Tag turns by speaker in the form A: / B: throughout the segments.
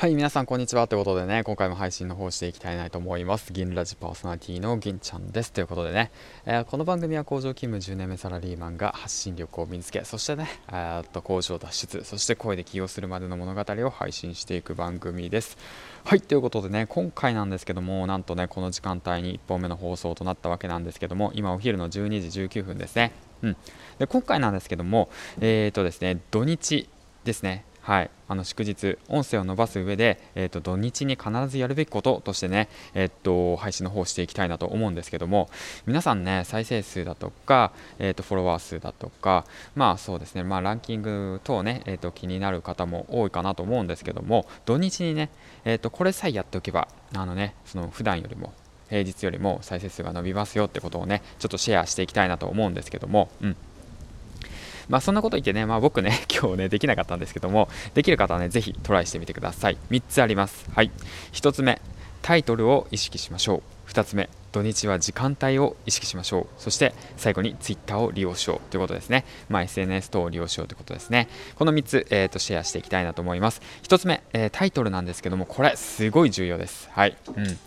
A: はい、皆さんこんにちはということでね、今回も配信の方していきたいなと思います。銀ラジパーソナリティの銀ちゃんです。ということでね、えー、この番組は工場勤務10年目サラリーマンが発信力を身につけ、そしてね、え、っと工場脱出、そして声で起業するまでの物語を配信していく番組です。はい、ということでね、今回なんですけども、なんとね、この時間帯に1本目の放送となったわけなんですけども、今お昼の12時19分ですね。うん、で今回なんですけども、えー、っとですね、土日ですね、はい、あの祝日、音声を伸ばす上で、えーと、土日に必ずやるべきこととしてね、えーと、配信の方をしていきたいなと思うんですけども、皆さんね、再生数だとか、えーと、フォロワー数だとか、まあそうですね、まあ、ランキング等ね、えー、と気になる方も多いかなと思うんですけども、土日にね、えー、とこれさえやっておけば、あのね、その普段よりも平日よりも再生数が伸びますよってことをね、ちょっとシェアしていきたいなと思うんですけども、うん。まあ、そんなこと言ってね、まあ、僕ね、今日ね、できなかったんですけども、できる方はね、ぜひトライしてみてください。3つあります。はい。1つ目、タイトルを意識しましょう。2つ目、土日は時間帯を意識しましょう。そして最後に Twitter を利用しようということですね。まあ、SNS 等を利用しようということですね。この3つ、えーと、シェアしていきたいなと思います。1つ目、えー、タイトルなんですけども、これすごい重要です。はい。うん。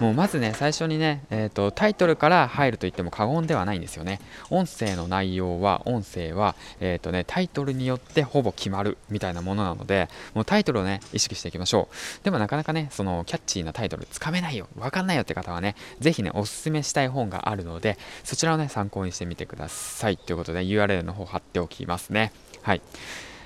A: もうまずね、最初にね、えーと、タイトルから入ると言っても過言ではないんですよね。音声の内容は、音声は、えーとね、タイトルによってほぼ決まるみたいなものなので、もうタイトルをね、意識していきましょう。でもなかなかね、そのキャッチーなタイトルつかめないよ、わかんないよって方はね、ぜひね、おすすめしたい本があるので、そちらをね、参考にしてみてください。ということで、URL の方貼っておきますね。はい。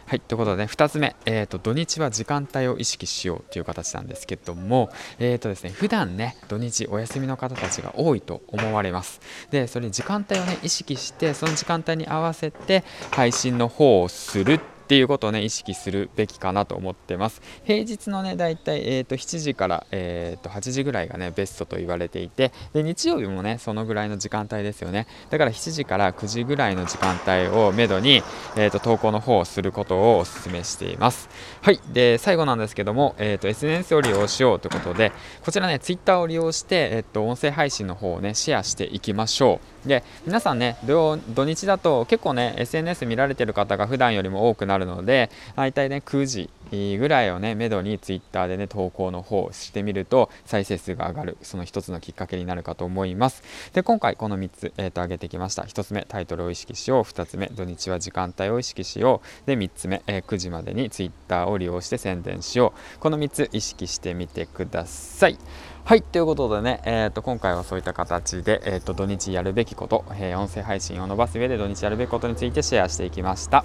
A: はい、ということで、ね、2つ目、えーと、土日は時間帯を意識しようという形なんですけども、えーとですね、普段ね、土日お休みの方たちが多いと思われます。で、それに時間帯をね、意識して、その時間帯に合わせて配信の方をするっっていうことをね意識するべきかなと思ってます。平日のねだいたい、えーと、7時から、えーと、8時ぐらいがねベストと言われていてで日曜日もねそのぐらいの時間帯ですよね。だから7時から9時ぐらいの時間帯をめどに、えーと、投稿の方をすることをお勧めしています。はい。で最後なんですけども、えー、と SNS を利用しようということでこちらね Twitter を利用して、えー、と音声配信の方をねシェアしていきましょう。で皆さんね土日だと結構ね SNS 見られてる方が普段よりも多くなるるので大体ね9時ぐらいをねめどにツイッターでね投稿の方をしてみると再生数が上がるその一つのきっかけになるかと思います。で今回この3つ、えー、と上げてきました。1つ目タイトルを意識しよう。2つ目土日は時間帯を意識しよう。で3つ目、えー、9時までにツイッターを利用して宣伝しよう。この3つ意識してみてください。はい、ということでね、えー、と今回はそういった形で、えー、と土日やるべきこと、えー、音声配信を伸ばす上で土日やるべきことについてシェアしていきました。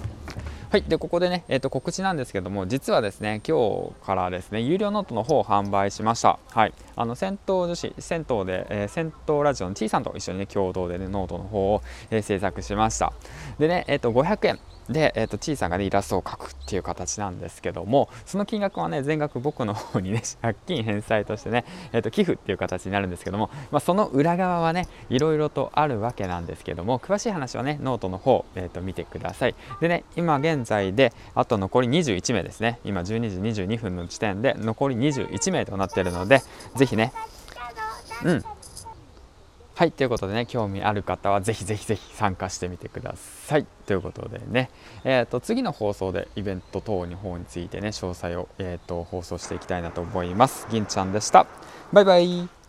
A: はい、でここでね、えー、と告知なんですけども、実はですね、今日からですね、有料ノートの方を販売しました。はい、あの銭湯女子、銭湯で、えー、銭湯ラジオの T さんと一緒にね、共同でね、ノートの方を、えー、制作しました。でね、えっ、ー、と、500円。で、えーと、小さな、ね、イラストを描くっていう形なんですけどもその金額はね全額僕の方にね 借金返済としてね、えーと、寄付っていう形になるんですけども、まあ、その裏側はねいろいろとあるわけなんですけども詳しい話はねノートの方、えーと、見てください。でね今現在であと残り21名ですね。今12時22分の時点で残り21名となっているのでぜひねうん。はい、ということでね、興味ある方はぜひぜひぜひ参加してみてください。ということでね、えーと、次の放送でイベント等の方についてね、詳細を、えーと放送していきたいなと思います。銀ちゃんでした。バイバイ。